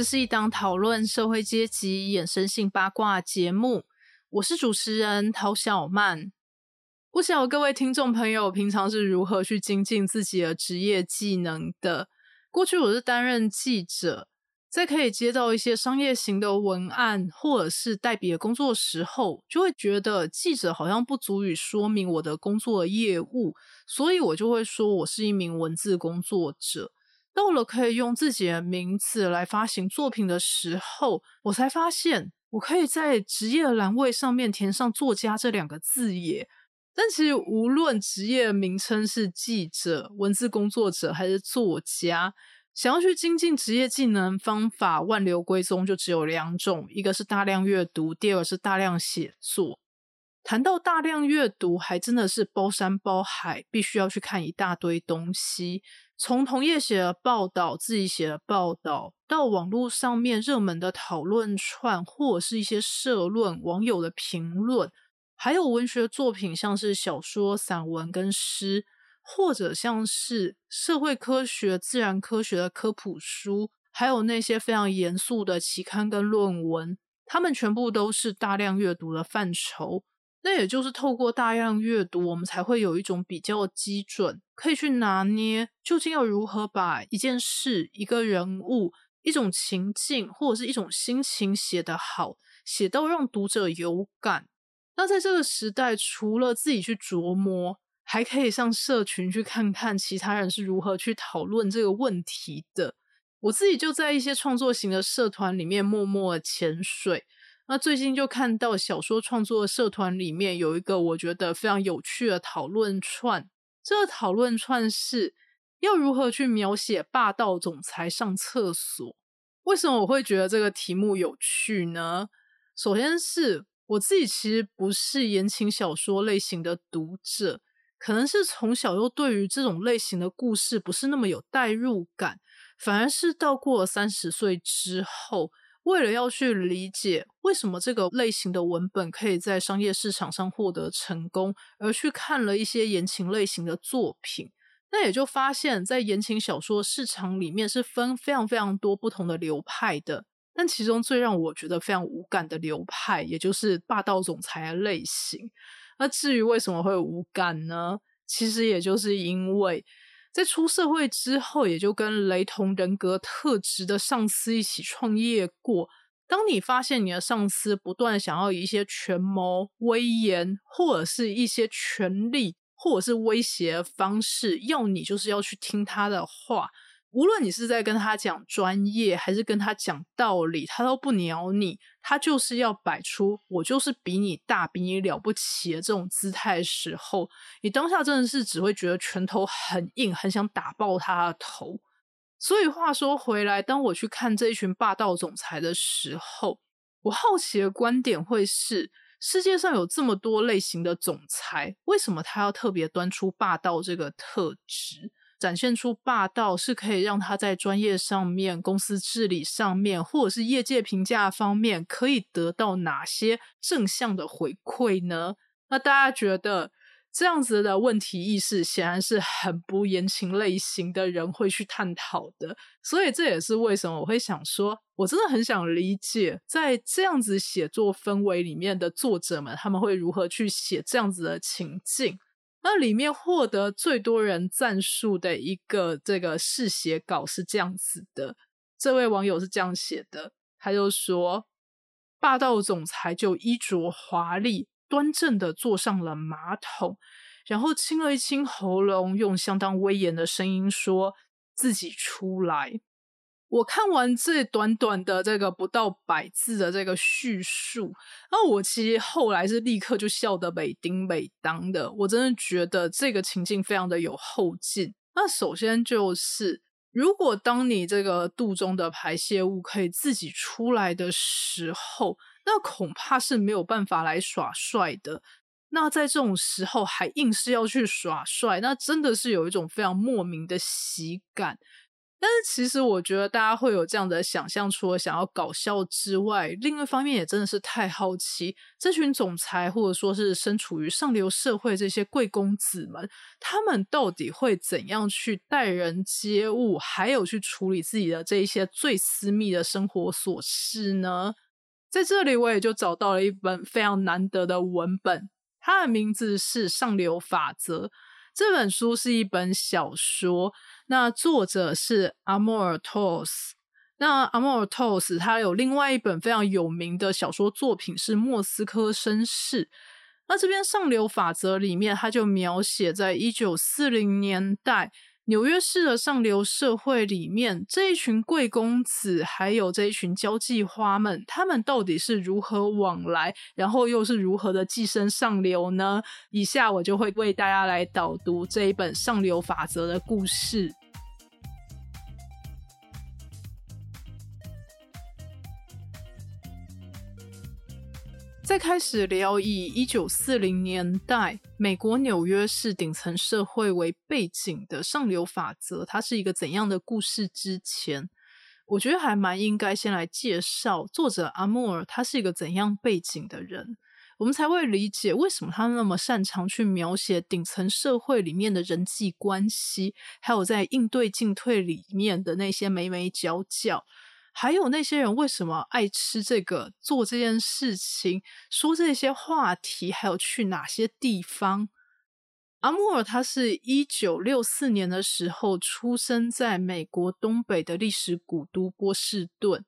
这是一档讨论社会阶级衍生性八卦节目，我是主持人陶小曼。不晓得各位听众朋友平常是如何去精进自己的职业技能的？过去我是担任记者，在可以接到一些商业型的文案或者是代笔的工作时候，就会觉得记者好像不足以说明我的工作业务，所以我就会说我是一名文字工作者。到了可以用自己的名字来发行作品的时候，我才发现我可以在职业栏位上面填上“作家”这两个字耶。但其实无论职业名称是记者、文字工作者还是作家，想要去精进职业技能，方法万流归宗就只有两种：一个是大量阅读，第二个是大量写作。谈到大量阅读，还真的是包山包海，必须要去看一大堆东西。从同业写的报道、自己写的报道，到网络上面热门的讨论串，或者是一些社论、网友的评论，还有文学作品，像是小说、散文跟诗，或者像是社会科学、自然科学的科普书，还有那些非常严肃的期刊跟论文，他们全部都是大量阅读的范畴。那也就是透过大量阅读，我们才会有一种比较基准，可以去拿捏究竟要如何把一件事、一个人物、一种情境或者是一种心情写得好，写到让读者有感。那在这个时代，除了自己去琢磨，还可以上社群去看看其他人是如何去讨论这个问题的。我自己就在一些创作型的社团里面默默潜水。那最近就看到小说创作社团里面有一个我觉得非常有趣的讨论串，这个讨论串是要如何去描写霸道总裁上厕所？为什么我会觉得这个题目有趣呢？首先是我自己其实不是言情小说类型的读者，可能是从小又对于这种类型的故事不是那么有代入感，反而是到过了三十岁之后。为了要去理解为什么这个类型的文本可以在商业市场上获得成功，而去看了一些言情类型的作品，那也就发现，在言情小说市场里面是分非常非常多不同的流派的。但其中最让我觉得非常无感的流派，也就是霸道总裁类型。那至于为什么会无感呢？其实也就是因为。在出社会之后，也就跟雷同人格特质的上司一起创业过。当你发现你的上司不断想要以一些权谋、威严，或者是一些权力，或者是威胁的方式，要你就是要去听他的话。无论你是在跟他讲专业，还是跟他讲道理，他都不鸟你。他就是要摆出我就是比你大、比你了不起的这种姿态时候，你当下真的是只会觉得拳头很硬，很想打爆他的头。所以话说回来，当我去看这一群霸道总裁的时候，我好奇的观点会是：世界上有这么多类型的总裁，为什么他要特别端出霸道这个特质？展现出霸道是可以让他在专业上面、公司治理上面，或者是业界评价方面，可以得到哪些正向的回馈呢？那大家觉得这样子的问题意识，显然是很不言情类型的人会去探讨的。所以这也是为什么我会想说，我真的很想理解，在这样子写作氛围里面的作者们，他们会如何去写这样子的情境。那里面获得最多人赞数的一个这个试写稿是这样子的，这位网友是这样写的，他就说：霸道总裁就衣着华丽、端正的坐上了马桶，然后清了一清喉咙，用相当威严的声音说：“自己出来。”我看完这短短的这个不到百字的这个叙述，那我其实后来是立刻就笑得美丁美当的。我真的觉得这个情境非常的有后劲。那首先就是如果当你这个肚中的排泄物可以自己出来的时候，那恐怕是没有办法来耍帅的。那在这种时候还硬是要去耍帅，那真的是有一种非常莫名的喜感。但是其实我觉得大家会有这样的想象，除了想要搞笑之外，另一方面也真的是太好奇这群总裁或者说是身处于上流社会这些贵公子们，他们到底会怎样去待人接物，还有去处理自己的这一些最私密的生活琐事呢？在这里，我也就找到了一本非常难得的文本，它的名字是《上流法则》。这本书是一本小说。那作者是阿莫尔托斯。那阿莫尔托斯他有另外一本非常有名的小说作品是《莫斯科绅士》。那这边上流法则里面，他就描写在一九四零年代。纽约市的上流社会里面，这一群贵公子，还有这一群交际花们，他们到底是如何往来，然后又是如何的寄生上流呢？以下我就会为大家来导读这一本《上流法则》的故事。在开始聊以一九四零年代美国纽约市顶层社会为背景的上流法则，它是一个怎样的故事之前，我觉得还蛮应该先来介绍作者阿莫尔，他是一个怎样背景的人，我们才会理解为什么他那么擅长去描写顶层社会里面的人际关系，还有在应对进退里面的那些眉眉角角。还有那些人为什么爱吃这个、做这件事情、说这些话题，还有去哪些地方？阿莫尔他是一九六四年的时候出生在美国东北的历史古都波士顿，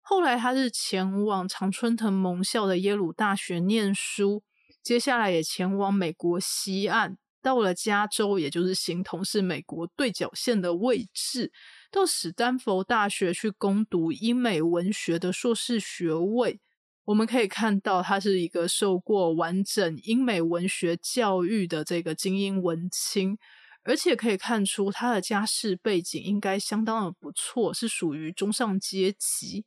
后来他是前往常春藤盟校的耶鲁大学念书，接下来也前往美国西岸，到了加州，也就是形同是美国对角线的位置。到史丹佛大学去攻读英美文学的硕士学位，我们可以看到他是一个受过完整英美文学教育的这个精英文青，而且可以看出他的家世背景应该相当的不错，是属于中上阶级。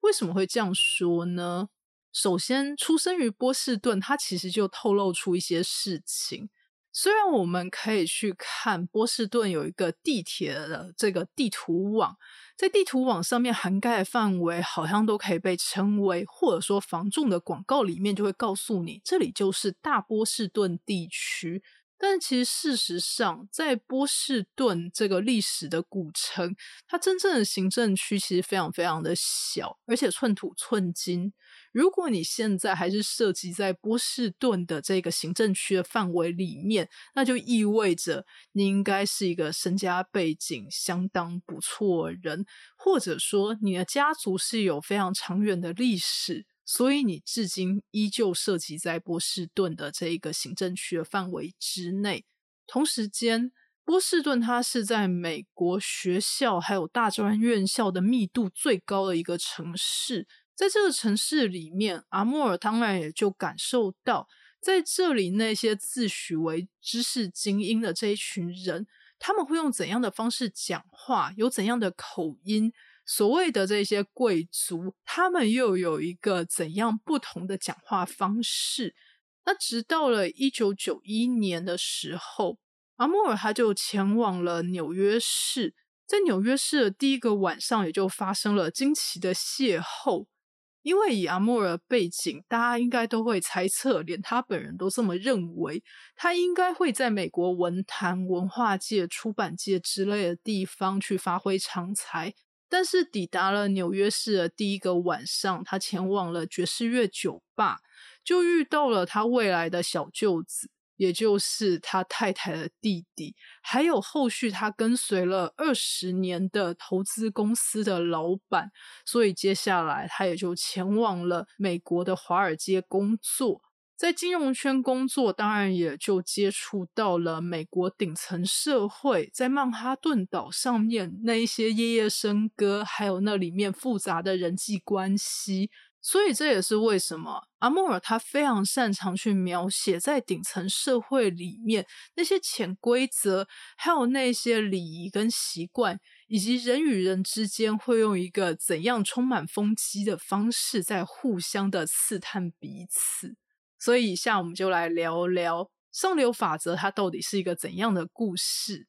为什么会这样说呢？首先，出生于波士顿，他其实就透露出一些事情。虽然我们可以去看波士顿有一个地铁的这个地图网，在地图网上面涵盖的范围好像都可以被称为，或者说房仲的广告里面就会告诉你，这里就是大波士顿地区。但其实事实上，在波士顿这个历史的古城，它真正的行政区其实非常非常的小，而且寸土寸金。如果你现在还是涉及在波士顿的这个行政区的范围里面，那就意味着你应该是一个身家背景相当不错人，或者说你的家族是有非常长远的历史。所以你至今依旧涉及在波士顿的这一个行政区的范围之内。同时间，波士顿它是在美国学校还有大专院校的密度最高的一个城市。在这个城市里面，阿莫尔当然也就感受到，在这里那些自诩为知识精英的这一群人，他们会用怎样的方式讲话，有怎样的口音。所谓的这些贵族，他们又有一个怎样不同的讲话方式？那直到了一九九一年的时候，阿莫尔他就前往了纽约市，在纽约市的第一个晚上，也就发生了惊奇的邂逅。因为以阿莫尔背景，大家应该都会猜测，连他本人都这么认为，他应该会在美国文坛、文化界、出版界之类的地方去发挥长才。但是抵达了纽约市的第一个晚上，他前往了爵士乐酒吧，就遇到了他未来的小舅子，也就是他太太的弟弟，还有后续他跟随了二十年的投资公司的老板，所以接下来他也就前往了美国的华尔街工作。在金融圈工作，当然也就接触到了美国顶层社会，在曼哈顿岛上面那一些夜夜笙歌，还有那里面复杂的人际关系。所以这也是为什么阿莫尔他非常擅长去描写在顶层社会里面那些潜规则，还有那些礼仪跟习惯。以及人与人之间会用一个怎样充满风机的方式在互相的刺探彼此。所以，以下我们就来聊聊上流法则，它到底是一个怎样的故事。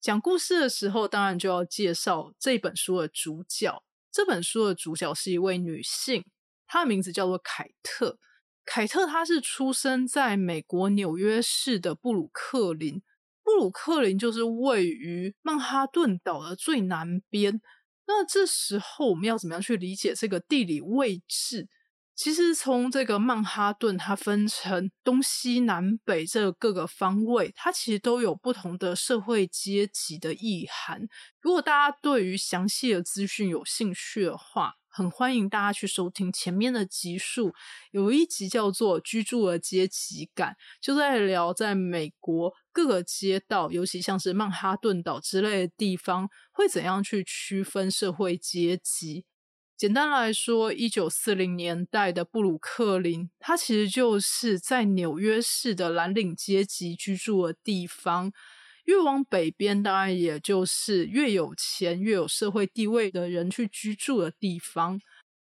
讲故事的时候，当然就要介绍这本书的主角。这本书的主角是一位女性，她的名字叫做凯特。凯特她是出生在美国纽约市的布鲁克林。布鲁克林就是位于曼哈顿岛的最南边。那这时候我们要怎么样去理解这个地理位置？其实从这个曼哈顿，它分成东西南北这各个方位，它其实都有不同的社会阶级的意涵。如果大家对于详细的资讯有兴趣的话，很欢迎大家去收听前面的集数，有一集叫做《居住的阶级感》，就在聊在美国各个街道，尤其像是曼哈顿岛之类的地方，会怎样去区分社会阶级。简单来说，一九四零年代的布鲁克林，它其实就是在纽约市的蓝领阶级居住的地方。越往北边，当然也就是越有钱、越有社会地位的人去居住的地方。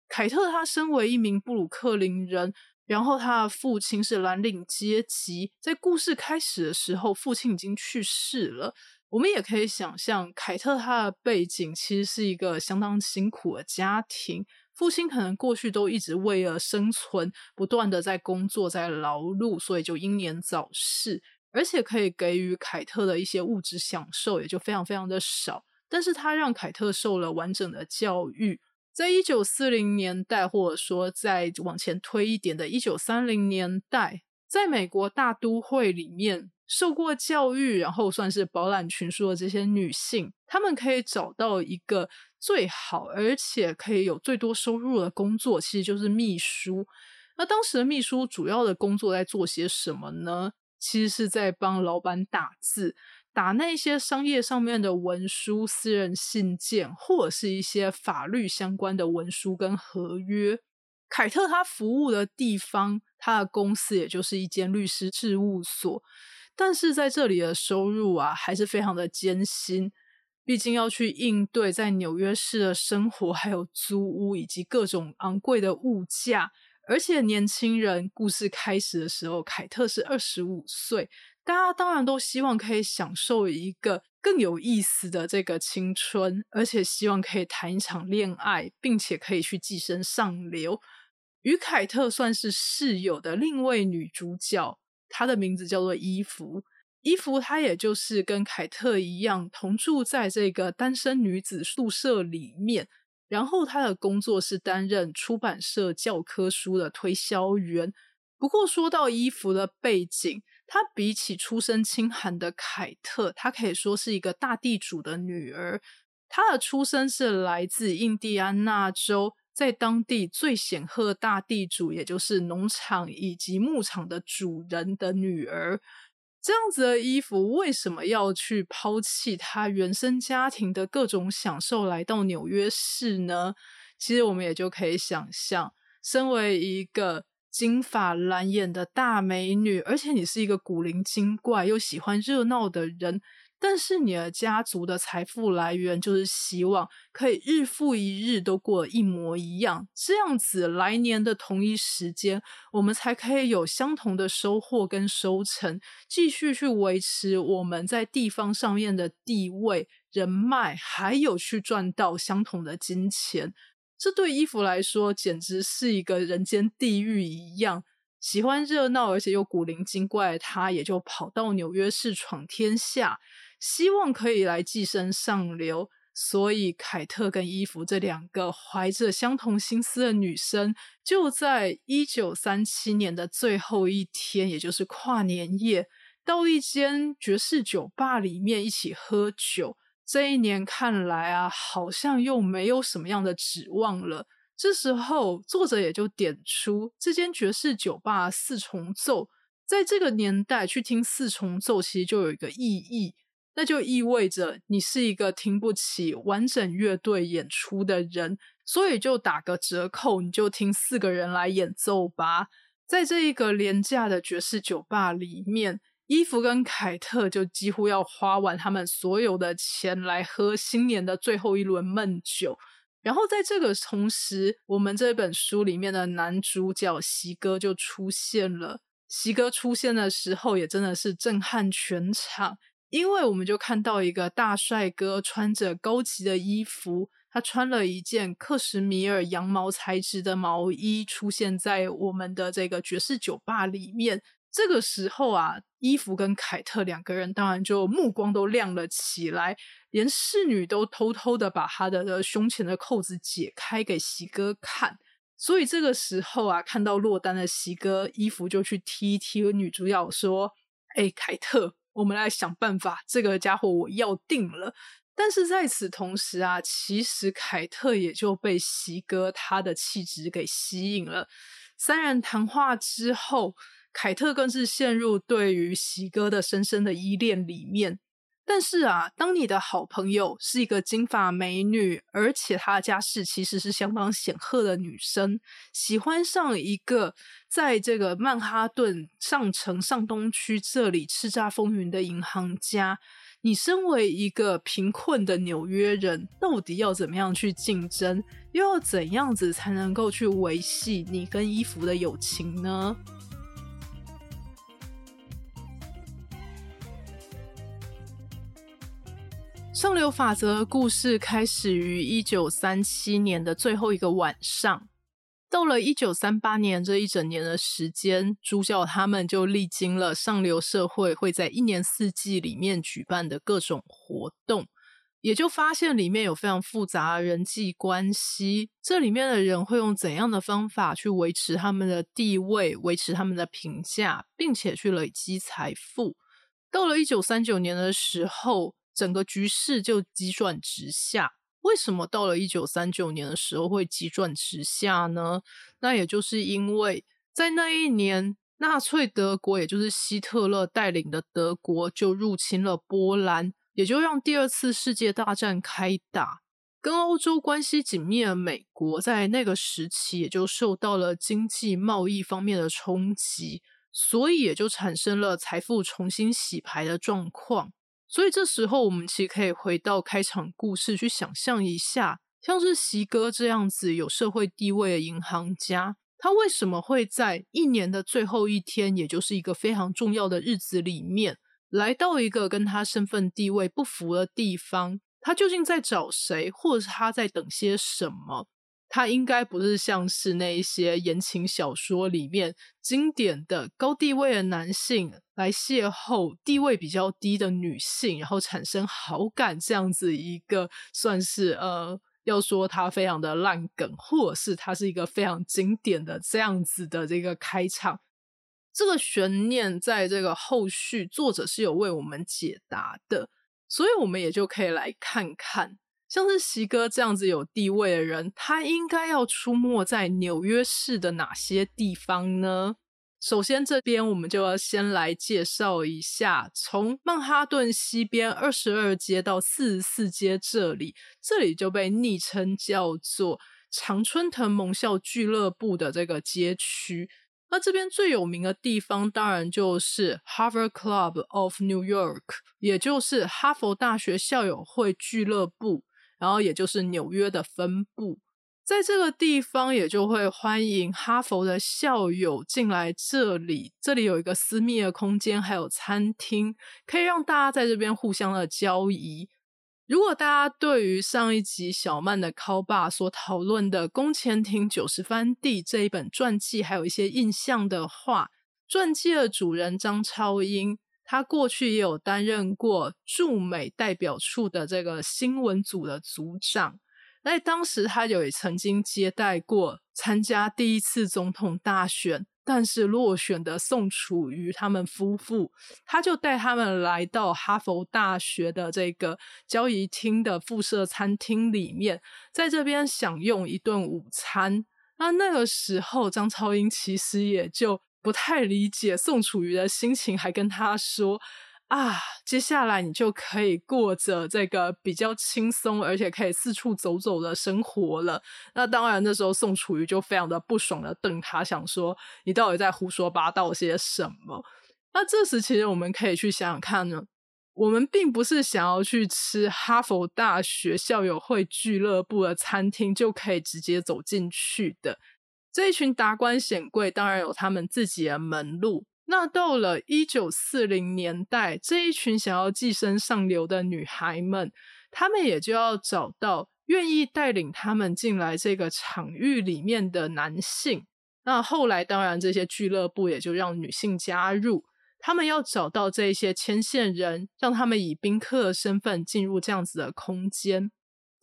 凯特他身为一名布鲁克林人，然后他的父亲是蓝领阶级。在故事开始的时候，父亲已经去世了。我们也可以想象，凯特她的背景其实是一个相当辛苦的家庭。父亲可能过去都一直为了生存，不断的在工作、在劳碌，所以就英年早逝。而且可以给予凯特的一些物质享受也就非常非常的少，但是他让凯特受了完整的教育。在一九四零年代，或者说再往前推一点的一九三零年代，在美国大都会里面受过教育，然后算是饱览群书的这些女性，她们可以找到一个最好而且可以有最多收入的工作，其实就是秘书。那当时的秘书主要的工作在做些什么呢？其实是在帮老板打字，打那些商业上面的文书、私人信件，或者是一些法律相关的文书跟合约。凯特他服务的地方，他的公司也就是一间律师事务所，但是在这里的收入啊，还是非常的艰辛，毕竟要去应对在纽约市的生活，还有租屋以及各种昂贵的物价。而且年轻人，故事开始的时候，凯特是二十五岁，大家当然都希望可以享受一个更有意思的这个青春，而且希望可以谈一场恋爱，并且可以去跻身上流。与凯特算是室友的另一位女主角，她的名字叫做伊芙。伊芙她也就是跟凯特一样，同住在这个单身女子宿舍里面。然后她的工作是担任出版社教科书的推销员。不过说到伊芙的背景，她比起出身清寒的凯特，她可以说是一个大地主的女儿。她的出身是来自印第安纳州，在当地最显赫大地主，也就是农场以及牧场的主人的女儿。这样子的衣服为什么要去抛弃他原生家庭的各种享受，来到纽约市呢？其实我们也就可以想象，身为一个金发蓝眼的大美女，而且你是一个古灵精怪又喜欢热闹的人。但是你的家族的财富来源就是希望可以日复一日都过一模一样，这样子来年的同一时间，我们才可以有相同的收获跟收成，继续去维持我们在地方上面的地位、人脉，还有去赚到相同的金钱。这对衣服来说，简直是一个人间地狱一样。喜欢热闹而且又古灵精怪的他，也就跑到纽约市闯天下。希望可以来寄生上流，所以凯特跟伊芙这两个怀着相同心思的女生，就在一九三七年的最后一天，也就是跨年夜，到一间爵士酒吧里面一起喝酒。这一年看来啊，好像又没有什么样的指望了。这时候，作者也就点出这间爵士酒吧四重奏，在这个年代去听四重奏，其实就有一个意义。那就意味着你是一个听不起完整乐队演出的人，所以就打个折扣，你就听四个人来演奏吧。在这一个廉价的爵士酒吧里面，伊芙跟凯特就几乎要花完他们所有的钱来喝新年的最后一轮闷酒。然后在这个同时，我们这本书里面的男主角席哥就出现了。席哥出现的时候，也真的是震撼全场，因为我们就看到一个大帅哥穿着高级的衣服，他穿了一件克什米尔羊毛材质的毛衣，出现在我们的这个爵士酒吧里面。这个时候啊，伊芙跟凯特两个人当然就目光都亮了起来，连侍女都偷偷的把他的胸前的扣子解开给席哥看。所以这个时候啊，看到落单的席哥，伊芙就去踢踢女主角说：“哎，凯特，我们来想办法，这个家伙我要定了。”但是在此同时啊，其实凯特也就被席哥他的气质给吸引了。三人谈话之后。凯特更是陷入对于席哥的深深的依恋里面。但是啊，当你的好朋友是一个金发美女，而且她的家世其实是相当显赫的女生，喜欢上一个在这个曼哈顿上城上东区这里叱咤风云的银行家，你身为一个贫困的纽约人，到底要怎么样去竞争？又要怎样子才能够去维系你跟伊芙的友情呢？上流法则的故事开始于一九三七年的最后一个晚上，到了一九三八年这一整年的时间，主角他们就历经了上流社会会在一年四季里面举办的各种活动，也就发现里面有非常复杂的人际关系，这里面的人会用怎样的方法去维持他们的地位、维持他们的评价，并且去累积财富。到了一九三九年的时候。整个局势就急转直下。为什么到了一九三九年的时候会急转直下呢？那也就是因为在那一年，纳粹德国，也就是希特勒带领的德国，就入侵了波兰，也就让第二次世界大战开打。跟欧洲关系紧密的美国，在那个时期也就受到了经济贸易方面的冲击，所以也就产生了财富重新洗牌的状况。所以这时候，我们其实可以回到开场故事去想象一下，像是席哥这样子有社会地位的银行家，他为什么会在一年的最后一天，也就是一个非常重要的日子里面，来到一个跟他身份地位不符的地方？他究竟在找谁，或者是他在等些什么？他应该不是像是那一些言情小说里面经典的高地位的男性来邂逅地位比较低的女性，然后产生好感这样子一个算是呃，要说他非常的烂梗，或者是他是一个非常经典的这样子的这个开场。这个悬念在这个后续作者是有为我们解答的，所以我们也就可以来看看。像是席哥这样子有地位的人，他应该要出没在纽约市的哪些地方呢？首先，这边我们就要先来介绍一下，从曼哈顿西边二十二街到四十四街这里，这里就被昵称叫做常春藤盟校俱乐部的这个街区。那这边最有名的地方，当然就是 Harvard Club of New York，也就是哈佛大学校友会俱乐部。然后也就是纽约的分部，在这个地方也就会欢迎哈佛的校友进来这里。这里有一个私密的空间，还有餐厅，可以让大家在这边互相的交谊。如果大家对于上一集小曼的 call 爸所讨论的宫前町九十番地这一本传记还有一些印象的话，传记的主人张超英。他过去也有担任过驻美代表处的这个新闻组的组长，那当时他有也曾经接待过参加第一次总统大选但是落选的宋楚瑜他们夫妇，他就带他们来到哈佛大学的这个交易厅的附设餐厅里面，在这边享用一顿午餐。那那个时候，张超英其实也就。不太理解宋楚瑜的心情，还跟他说：“啊，接下来你就可以过着这个比较轻松，而且可以四处走走的生活了。”那当然，那时候宋楚瑜就非常的不爽的瞪他，想说：“你到底在胡说八道些什么？”那这时，其实我们可以去想想看呢，我们并不是想要去吃哈佛大学校友会俱乐部的餐厅就可以直接走进去的。这一群达官显贵当然有他们自己的门路。那到了一九四零年代，这一群想要寄身上流的女孩们，她们也就要找到愿意带领她们进来这个场域里面的男性。那后来，当然这些俱乐部也就让女性加入。他们要找到这些牵线人，让他们以宾客身份进入这样子的空间。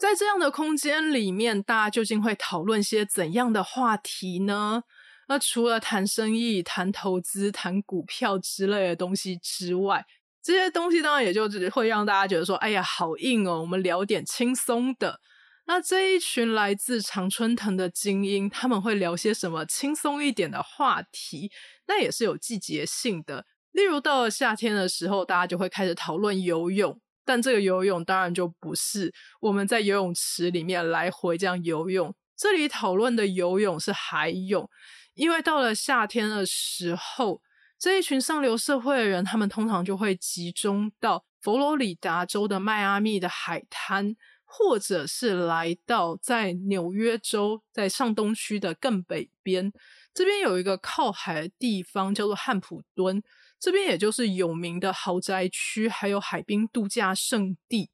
在这样的空间里面，大家究竟会讨论些怎样的话题呢？那除了谈生意、谈投资、谈股票之类的东西之外，这些东西当然也就只会让大家觉得说：“哎呀，好硬哦！”我们聊点轻松的。那这一群来自常春藤的精英，他们会聊些什么轻松一点的话题？那也是有季节性的。例如到了夏天的时候，大家就会开始讨论游泳，但这个游泳当然就不是我们在游泳池里面来回这样游泳。这里讨论的游泳是海泳。因为到了夏天的时候，这一群上流社会的人，他们通常就会集中到佛罗里达州的迈阿密的海滩，或者是来到在纽约州在上东区的更北边，这边有一个靠海的地方叫做汉普敦，这边也就是有名的豪宅区，还有海滨度假胜地，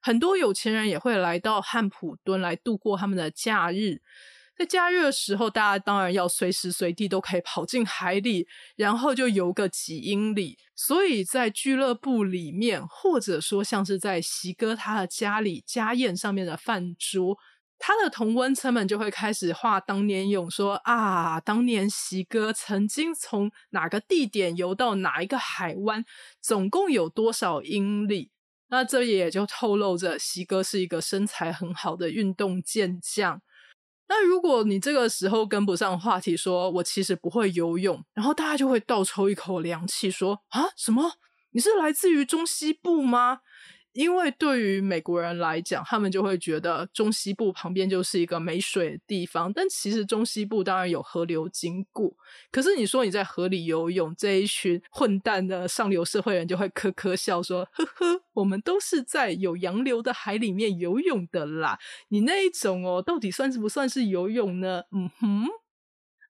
很多有钱人也会来到汉普敦来度过他们的假日。在假日的时候，大家当然要随时随地都可以跑进海里，然后就游个几英里。所以在俱乐部里面，或者说像是在席哥他的家里家宴上面的饭桌，他的同温层们就会开始画当年勇，说啊，当年席哥曾经从哪个地点游到哪一个海湾，总共有多少英里？那这也就透露着席哥是一个身材很好的运动健将。那如果你这个时候跟不上话题，说我其实不会游泳，然后大家就会倒抽一口凉气，说啊，什么？你是来自于中西部吗？因为对于美国人来讲，他们就会觉得中西部旁边就是一个没水的地方。但其实中西部当然有河流经过，可是你说你在河里游泳，这一群混蛋的上流社会人就会呵呵笑说：“呵呵，我们都是在有洋流的海里面游泳的啦。你那一种哦，到底算是不算是游泳呢？”嗯哼。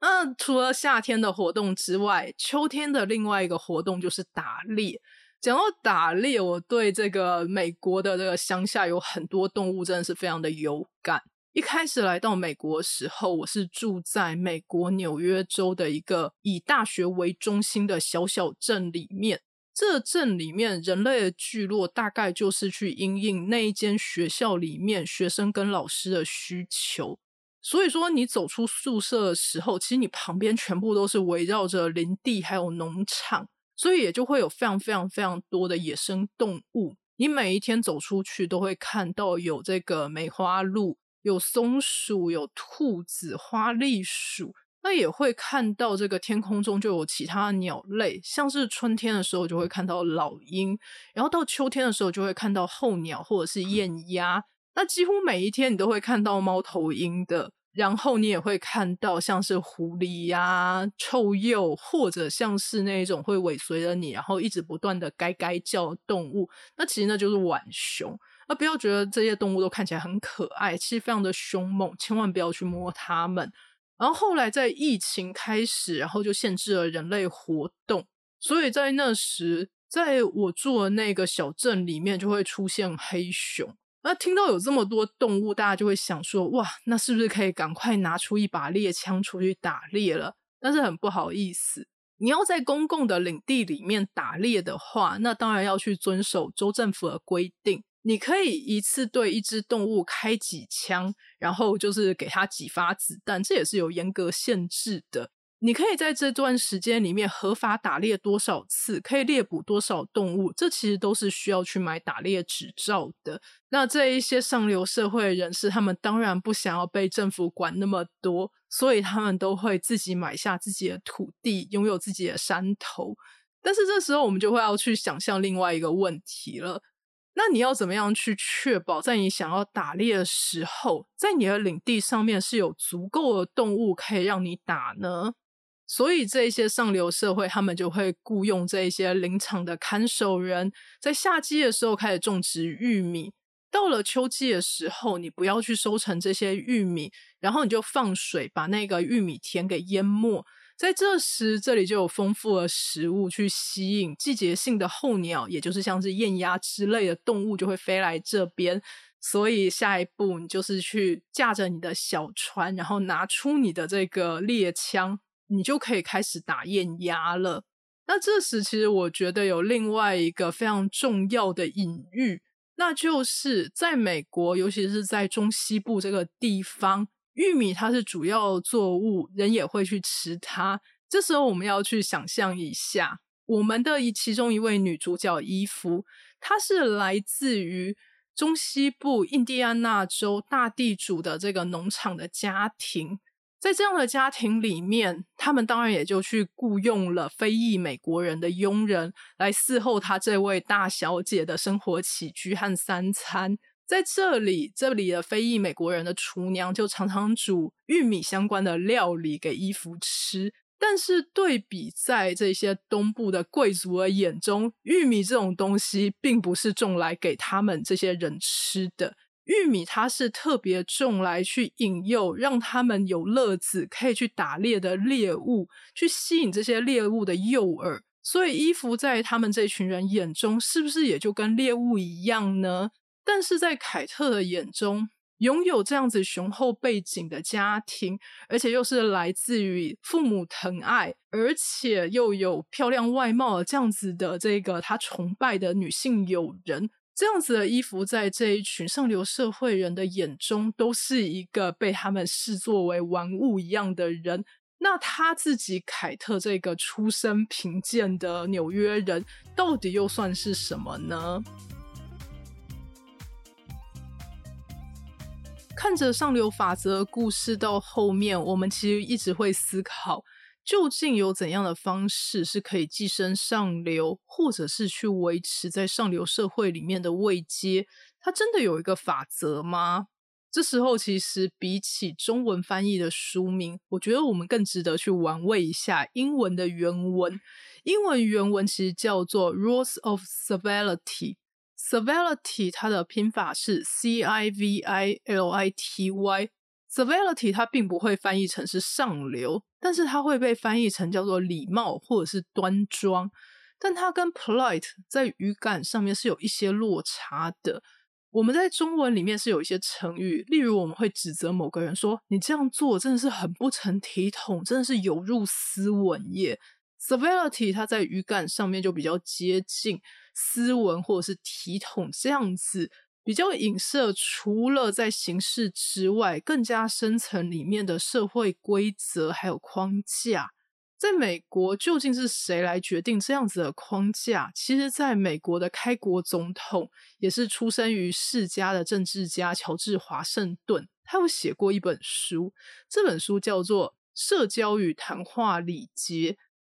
那除了夏天的活动之外，秋天的另外一个活动就是打猎。讲到打猎，我对这个美国的这个乡下有很多动物，真的是非常的有感。一开始来到美国的时候，我是住在美国纽约州的一个以大学为中心的小小镇里面。这镇里面人类的聚落，大概就是去因应那一间学校里面学生跟老师的需求。所以说，你走出宿舍的时候，其实你旁边全部都是围绕着林地还有农场。所以也就会有非常非常非常多的野生动物。你每一天走出去都会看到有这个梅花鹿、有松鼠、有兔子、花栗鼠。那也会看到这个天空中就有其他鸟类，像是春天的时候就会看到老鹰，然后到秋天的时候就会看到候鸟或者是燕鸭。那几乎每一天你都会看到猫头鹰的。然后你也会看到像是狐狸呀、臭鼬，或者像是那种会尾随着你，然后一直不断的“该该”叫动物。那其实那就是浣熊。那不要觉得这些动物都看起来很可爱，其实非常的凶猛，千万不要去摸它们。然后后来在疫情开始，然后就限制了人类活动，所以在那时，在我住的那个小镇里面，就会出现黑熊。那听到有这么多动物，大家就会想说：哇，那是不是可以赶快拿出一把猎枪出去打猎了？但是很不好意思，你要在公共的领地里面打猎的话，那当然要去遵守州政府的规定。你可以一次对一只动物开几枪，然后就是给它几发子弹，这也是有严格限制的。你可以在这段时间里面合法打猎多少次，可以猎捕多少动物，这其实都是需要去买打猎执照的。那这一些上流社会人士，他们当然不想要被政府管那么多，所以他们都会自己买下自己的土地，拥有自己的山头。但是这时候，我们就会要去想象另外一个问题了：那你要怎么样去确保，在你想要打猎的时候，在你的领地上面是有足够的动物可以让你打呢？所以这些上流社会，他们就会雇佣这些林场的看守人，在夏季的时候开始种植玉米。到了秋季的时候，你不要去收成这些玉米，然后你就放水把那个玉米田给淹没。在这时，这里就有丰富的食物去吸引季节性的候鸟，也就是像是雁鸭之类的动物就会飞来这边。所以下一步，你就是去驾着你的小船，然后拿出你的这个猎枪，你就可以开始打雁鸭了。那这时，其实我觉得有另外一个非常重要的隐喻。那就是在美国，尤其是在中西部这个地方，玉米它是主要作物，人也会去吃它。这时候我们要去想象一下，我们的其中一位女主角伊芙，她是来自于中西部印第安纳州大地主的这个农场的家庭。在这样的家庭里面，他们当然也就去雇佣了非裔美国人的佣人来伺候他这位大小姐的生活起居和三餐。在这里，这里的非裔美国人的厨娘就常常煮玉米相关的料理给伊芙吃。但是对比在这些东部的贵族的眼中，玉米这种东西并不是种来给他们这些人吃的。玉米它是特别种来去引诱，让他们有乐子，可以去打猎的猎物，去吸引这些猎物的诱饵。所以，衣服在他们这群人眼中，是不是也就跟猎物一样呢？但是在凯特的眼中，拥有这样子雄厚背景的家庭，而且又是来自于父母疼爱，而且又有漂亮外貌这样子的这个他崇拜的女性友人。这样子的衣服，在这一群上流社会人的眼中，都是一个被他们视作为玩物一样的人。那他自己凯特这个出身贫贱的纽约人，到底又算是什么呢？看着上流法则故事到后面，我们其实一直会思考。究竟有怎样的方式是可以寄生上流，或者是去维持在上流社会里面的位阶？它真的有一个法则吗？这时候，其实比起中文翻译的书名，我觉得我们更值得去玩味一下英文的原文。英文原文其实叫做 “rules of civility”。civility 它的拼法是 c i v i l i t y。Civility 它并不会翻译成是上流。但是它会被翻译成叫做礼貌或者是端庄，但它跟 polite 在语感上面是有一些落差的。我们在中文里面是有一些成语，例如我们会指责某个人说：“你这样做真的是很不成体统，真的是有入斯文耶。” civility 它在语感上面就比较接近斯文或者是体统这样子。比较影射，除了在形式之外，更加深层里面的社会规则还有框架。在美国，究竟是谁来决定这样子的框架？其实，在美国的开国总统也是出生于世家的政治家乔治华盛顿，他有写过一本书，这本书叫做《社交与谈话礼节》。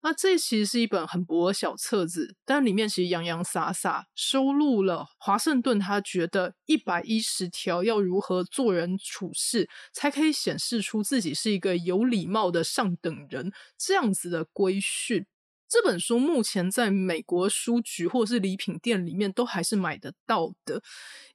那这其实是一本很薄的小册子，但里面其实洋洋洒洒收录了华盛顿他觉得一百一十条要如何做人处事，才可以显示出自己是一个有礼貌的上等人这样子的规训。这本书目前在美国书局或是礼品店里面都还是买得到的，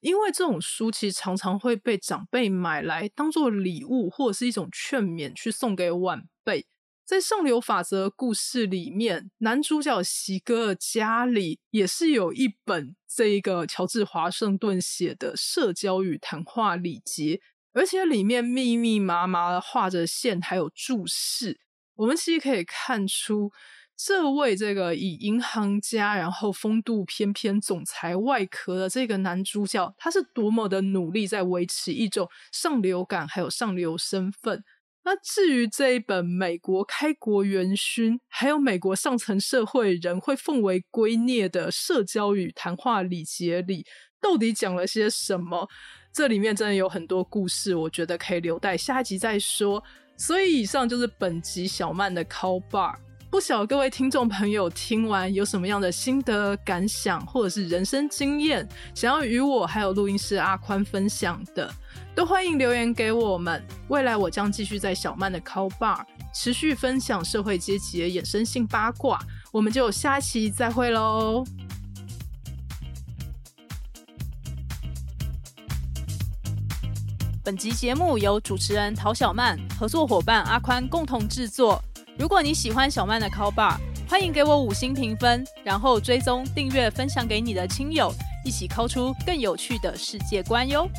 因为这种书其实常常会被长辈买来当做礼物或者是一种劝勉去送给晚辈。在上流法则故事里面，男主角席格尔家里也是有一本这一个乔治华盛顿写的社交与谈话礼节，而且里面密密麻麻的画着线，还有注释。我们其实可以看出，这位这个以银行家然后风度翩翩总裁外壳的这个男主角，他是多么的努力在维持一种上流感，还有上流身份。那至于这一本美国开国元勋，还有美国上层社会人会奉为圭臬的社交与谈话礼节里，到底讲了些什么？这里面真的有很多故事，我觉得可以留待下一集再说。所以以上就是本集小曼的 Call Bar。不晓各位听众朋友听完有什么样的心得感想，或者是人生经验，想要与我还有录音师阿宽分享的。都欢迎留言给我们，未来我将继续在小曼的 Call Bar 持续分享社会阶级的衍生性八卦。我们就下期再会喽。本集节目由主持人陶小曼、合作伙伴阿宽共同制作。如果你喜欢小曼的 Call Bar，欢迎给我五星评分，然后追踪、订阅、分享给你的亲友，一起 call 出更有趣的世界观哟。